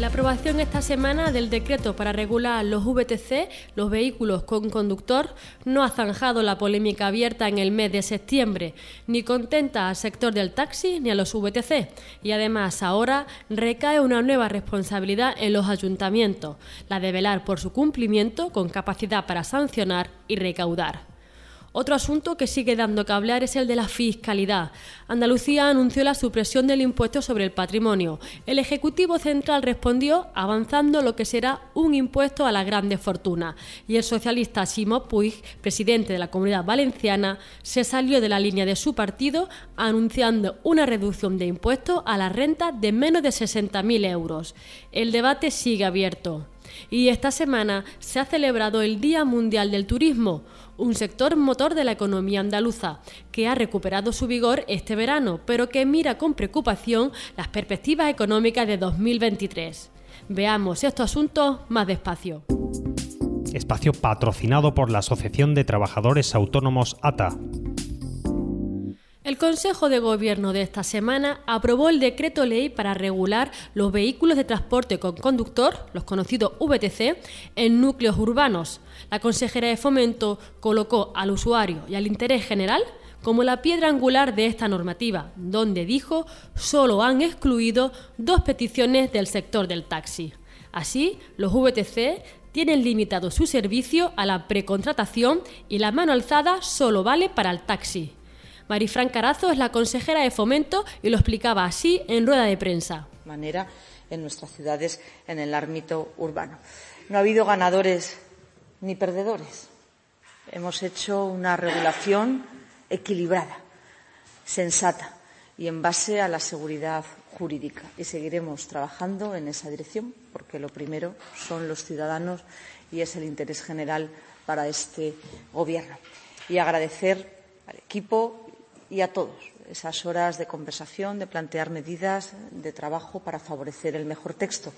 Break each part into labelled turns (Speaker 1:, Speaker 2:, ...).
Speaker 1: La aprobación esta semana del decreto para regular los VTC, los vehículos con conductor, no ha zanjado la polémica abierta en el mes de septiembre, ni contenta al sector del taxi ni a los VTC. Y además ahora recae una nueva responsabilidad en los ayuntamientos, la de velar por su cumplimiento con capacidad para sancionar y recaudar. Otro asunto que sigue dando que hablar es el de la fiscalidad. Andalucía anunció la supresión del impuesto sobre el patrimonio. El Ejecutivo Central respondió avanzando lo que será un impuesto a las grandes fortunas. Y el socialista Simo Puig, presidente de la Comunidad Valenciana, se salió de la línea de su partido anunciando una reducción de impuestos a la renta de menos de 60.000 euros. El debate sigue abierto. Y esta semana se ha celebrado el Día Mundial del Turismo un sector motor de la economía andaluza, que ha recuperado su vigor este verano, pero que mira con preocupación las perspectivas económicas de 2023. Veamos estos asuntos más despacio.
Speaker 2: Espacio patrocinado por la Asociación de Trabajadores Autónomos ATA.
Speaker 1: El Consejo de Gobierno de esta semana aprobó el decreto ley para regular los vehículos de transporte con conductor, los conocidos VTC, en núcleos urbanos. La consejera de Fomento colocó al usuario y al interés general como la piedra angular de esta normativa, donde dijo solo han excluido dos peticiones del sector del taxi. Así, los VTC tienen limitado su servicio a la precontratación y la mano alzada solo vale para el taxi. Marifran Carazo es la consejera de Fomento y lo explicaba así en rueda de prensa.
Speaker 3: Manera en nuestras ciudades en el ámbito urbano. No ha habido ganadores ni perdedores. Hemos hecho una regulación equilibrada, sensata y en base a la seguridad jurídica. Y seguiremos trabajando en esa dirección porque lo primero son los ciudadanos y es el interés general para este Gobierno. Y agradecer al equipo y a todos esas horas de conversación, de plantear medidas de trabajo para favorecer el mejor texto.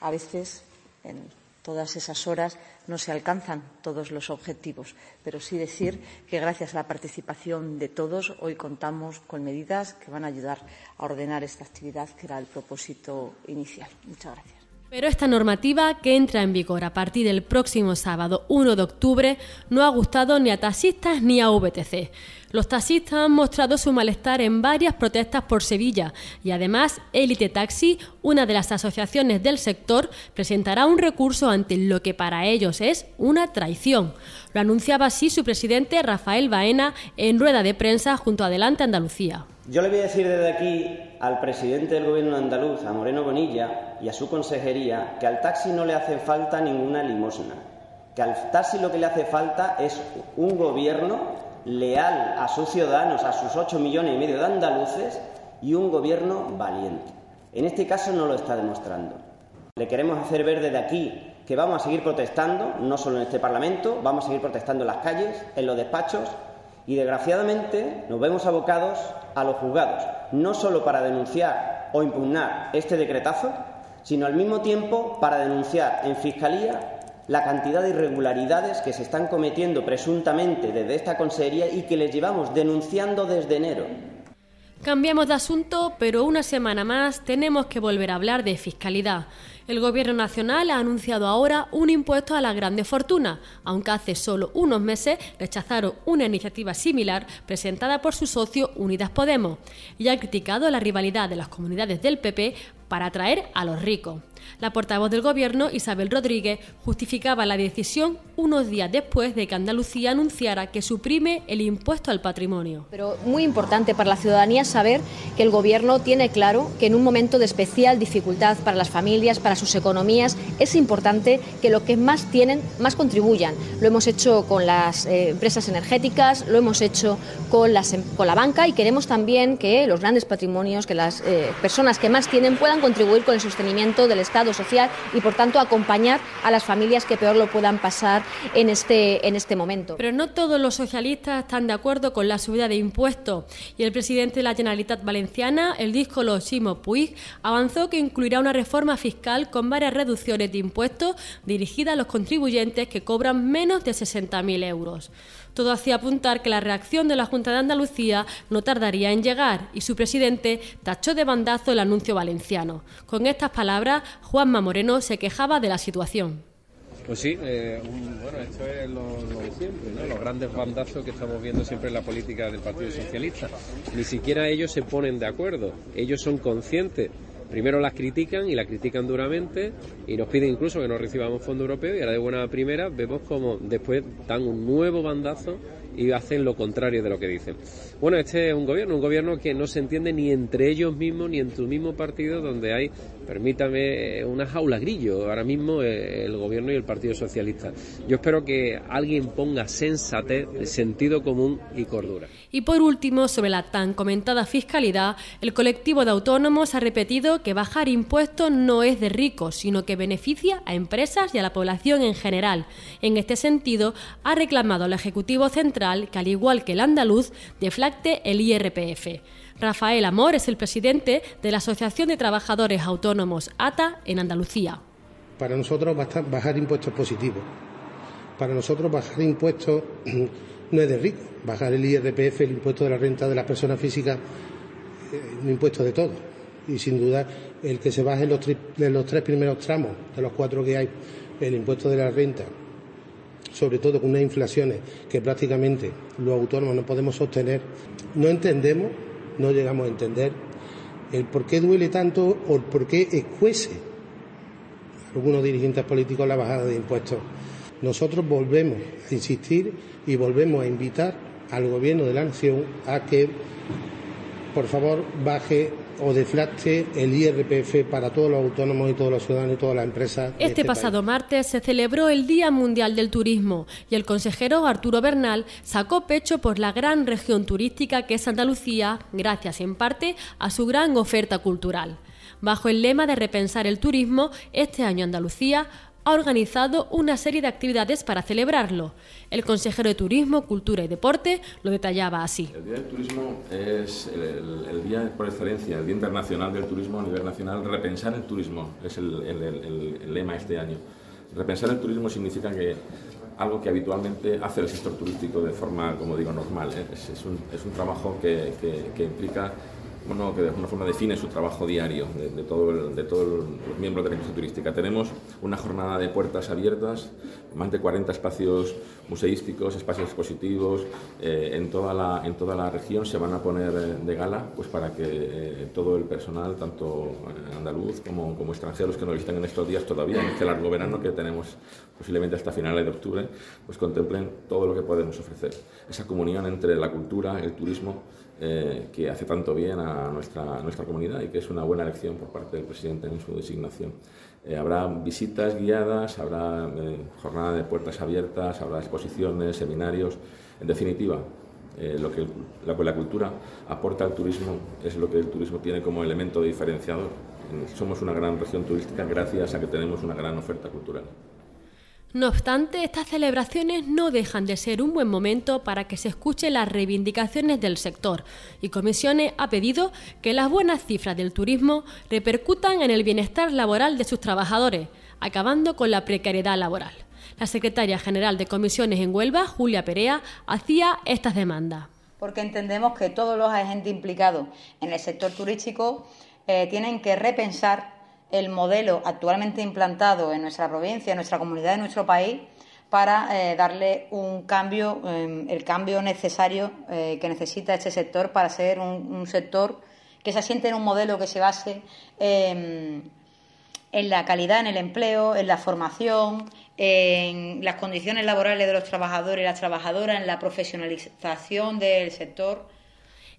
Speaker 3: A veces, en todas esas horas, no se alcanzan todos los objetivos, pero sí decir que gracias a la participación de todos hoy contamos con medidas que van a ayudar a ordenar esta actividad, que era el propósito inicial. Muchas gracias.
Speaker 1: Pero esta normativa, que entra en vigor a partir del próximo sábado 1 de octubre, no ha gustado ni a taxistas ni a VTC. Los taxistas han mostrado su malestar en varias protestas por Sevilla y además Elite Taxi, una de las asociaciones del sector, presentará un recurso ante lo que para ellos es una traición. Lo anunciaba así su presidente Rafael Baena en rueda de prensa junto a Adelante Andalucía.
Speaker 4: Yo le voy a decir desde aquí al presidente del Gobierno andaluz, a Moreno Bonilla, y a su consejería, que al taxi no le hace falta ninguna limosna, que al taxi lo que le hace falta es un gobierno leal a sus ciudadanos, a sus ocho millones y medio de andaluces, y un gobierno valiente. En este caso no lo está demostrando. Le queremos hacer ver desde aquí que vamos a seguir protestando, no solo en este Parlamento, vamos a seguir protestando en las calles, en los despachos, y desgraciadamente nos vemos abocados a los juzgados, no solo para denunciar o impugnar este decretazo, sino al mismo tiempo para denunciar en Fiscalía la cantidad de irregularidades que se están cometiendo presuntamente desde esta consejería y que les llevamos denunciando desde enero.
Speaker 1: Cambiamos de asunto, pero una semana más tenemos que volver a hablar de fiscalidad. El Gobierno Nacional ha anunciado ahora un impuesto a las grandes fortunas, aunque hace solo unos meses rechazaron una iniciativa similar presentada por su socio Unidas Podemos y ha criticado la rivalidad de las comunidades del PP para atraer a los ricos. La portavoz del Gobierno, Isabel Rodríguez, justificaba la decisión unos días después de que Andalucía anunciara que suprime el impuesto al patrimonio.
Speaker 5: Pero muy importante para la ciudadanía saber que el Gobierno tiene claro que en un momento de especial dificultad para las familias, para sus economías, es importante que los que más tienen, más contribuyan. Lo hemos hecho con las eh, empresas energéticas, lo hemos hecho con, las, em, con la banca y queremos también que los grandes patrimonios, que las eh, personas que más tienen puedan contribuir con el sostenimiento del Estado Social y, por tanto, acompañar a las familias que peor lo puedan pasar en este, en este momento.
Speaker 1: Pero no todos los socialistas están de acuerdo con la subida de impuestos y el presidente de la Generalitat Valenciana, el díscolo Simo Puig, avanzó que incluirá una reforma fiscal con varias reducciones de impuestos dirigidas a los contribuyentes que cobran menos de 60.000 euros. Todo hacía apuntar que la reacción de la Junta de Andalucía no tardaría en llegar y su presidente tachó de bandazo el anuncio valenciano. Con estas palabras, Juanma Moreno se quejaba de la situación.
Speaker 6: Pues sí, eh, bueno, esto es lo, de siempre, los grandes bandazos que estamos viendo siempre en la política del Partido Socialista. Ni siquiera ellos se ponen de acuerdo, ellos son conscientes primero las critican y la critican duramente y nos piden incluso que no recibamos fondos europeos y ahora de buena primera vemos como después dan un nuevo bandazo y hacen lo contrario de lo que dicen. Bueno, este es un gobierno, un gobierno que no se entiende ni entre ellos mismos ni en tu mismo partido donde hay, permítame, una jaula grillo ahora mismo eh, el gobierno y el Partido Socialista. Yo espero que alguien ponga sensatez, sentido común y cordura.
Speaker 1: Y por último, sobre la tan comentada fiscalidad, el colectivo de autónomos ha repetido que bajar impuestos no es de ricos, sino que beneficia a empresas y a la población en general. En este sentido, ha reclamado al Ejecutivo Central que, al igual que el andaluz, deflacte el IRPF. Rafael Amor es el presidente de la Asociación de Trabajadores Autónomos ATA en Andalucía.
Speaker 7: Para nosotros bajar impuestos es positivo. Para nosotros bajar impuestos no es de rico. Bajar el IRPF, el impuesto de la renta de las personas físicas, eh, un impuesto de todo. Y sin duda el que se baje los, los tres primeros tramos, de los cuatro que hay, el impuesto de la renta, sobre todo con unas inflaciones que prácticamente los autónomos no podemos sostener, no entendemos, no llegamos a entender el por qué duele tanto o el por qué escuece algunos dirigentes políticos la bajada de impuestos. Nosotros volvemos a insistir y volvemos a invitar al Gobierno de la Nación a que, por favor, baje o deflacte el IRPF para todos los autónomos y todos los ciudadanos y todas las empresas.
Speaker 1: Este, este, pasado martes se celebró el Día Mundial del Turismo y el consejero Arturo Bernal sacó pecho por la gran región turística que es Andalucía, gracias en parte a su gran oferta cultural. Bajo el lema de repensar el turismo, este año Andalucía ha organizado una serie de actividades para celebrarlo. El consejero de Turismo, Cultura y Deporte lo detallaba así.
Speaker 8: El Día del Turismo es el, día por excelencia, el Día Internacional del Turismo a nivel nacional. Repensar el turismo es el, lema este año. Repensar el turismo significa que algo que habitualmente hace el sector turístico de forma, como digo, normal. ¿eh? Es, un, trabajo que, que implica bueno, que de alguna forma define su trabajo diario de, de todos de todo los miembros de la industria turística. Tenemos una jornada de puertas abiertas, más de 40 espacios museísticos, espacios expositivos, eh, en, toda la, en toda la región se van a poner eh, de gala pues para que eh, todo el personal, tanto andaluz como, como extranjeros que nos visitan en estos días todavía, en este largo verano que tenemos posiblemente hasta finales de octubre, pues contemplen todo lo que podemos ofrecer. Esa comunión entre la cultura, el turismo, eh, que hace tanto bien a nuestra, nuestra comunidad y que es una buena elección por parte del presidente en su designación. Eh, habrá visitas guiadas, habrá eh, jornada de puertas abiertas, habrá exposiciones, seminarios. En definitiva, lo que la, cultura aporta al turismo es lo que el turismo tiene como elemento diferenciador. Somos una gran región turística gracias a que tenemos una gran oferta cultural.
Speaker 1: No obstante, estas celebraciones no dejan de ser un buen momento para que se escuchen las reivindicaciones del sector y Comisiones ha pedido que las buenas cifras del turismo repercutan en el bienestar laboral de sus trabajadores, acabando con la precariedad laboral. La secretaria general de Comisiones en Huelva, Julia Perea, hacía estas demandas.
Speaker 9: Porque entendemos que todos los agentes implicados en el sector turístico eh, tienen que repensar el modelo actualmente implantado en nuestra provincia, en nuestra comunidad, en nuestro país, para eh, darle un cambio, em, el cambio necesario eh, que necesita este sector para ser un, sector que se asiente en un modelo que se base em, en la calidad en el empleo, en la formación, en las condiciones laborales de los trabajadores y las trabajadoras, en la profesionalización del sector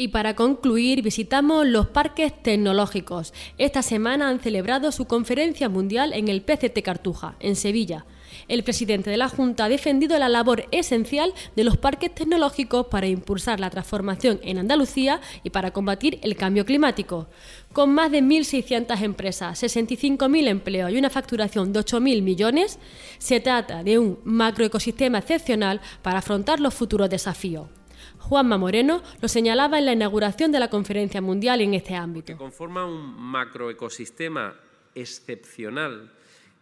Speaker 1: y para concluir, visitamos los parques tecnológicos. Esta semana han celebrado su conferencia mundial en el PCT Cartuja, en Sevilla. El presidente de la Junta ha defendido la labor esencial de los parques tecnológicos para impulsar la transformación en Andalucía y para combatir el cambio climático. Con más de 1.600 empresas, 65.000 empleos y una facturación de 8.000 millones, se trata de un macroecosistema excepcional para afrontar los futuros desafíos. Juanma Moreno lo señalaba en la inauguración de la conferencia mundial en este ámbito.
Speaker 6: Conforma un macroecosistema excepcional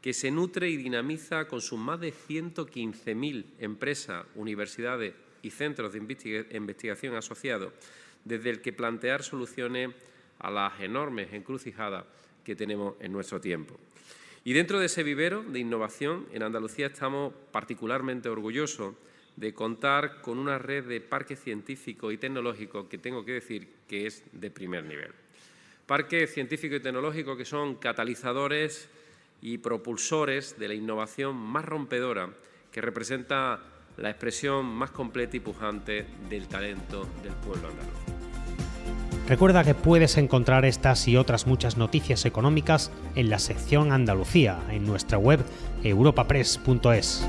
Speaker 6: que se nutre y dinamiza con sus más de 115.000 empresas, universidades y centros de investigación asociados, desde el que plantear soluciones a las enormes encrucijadas que tenemos en nuestro tiempo. Y dentro de ese vivero de innovación, en Andalucía estamos particularmente orgullosos de contar con una red de parques científicos y tecnológicos que tengo que decir que es de primer nivel. Parques científicos y tecnológicos que son catalizadores y propulsores de la innovación más rompedora que representa la expresión más completa y pujante del talento del pueblo andaluz.
Speaker 2: Recuerda que puedes encontrar estas y otras muchas noticias económicas en la sección Andalucía en nuestra web europapress.es.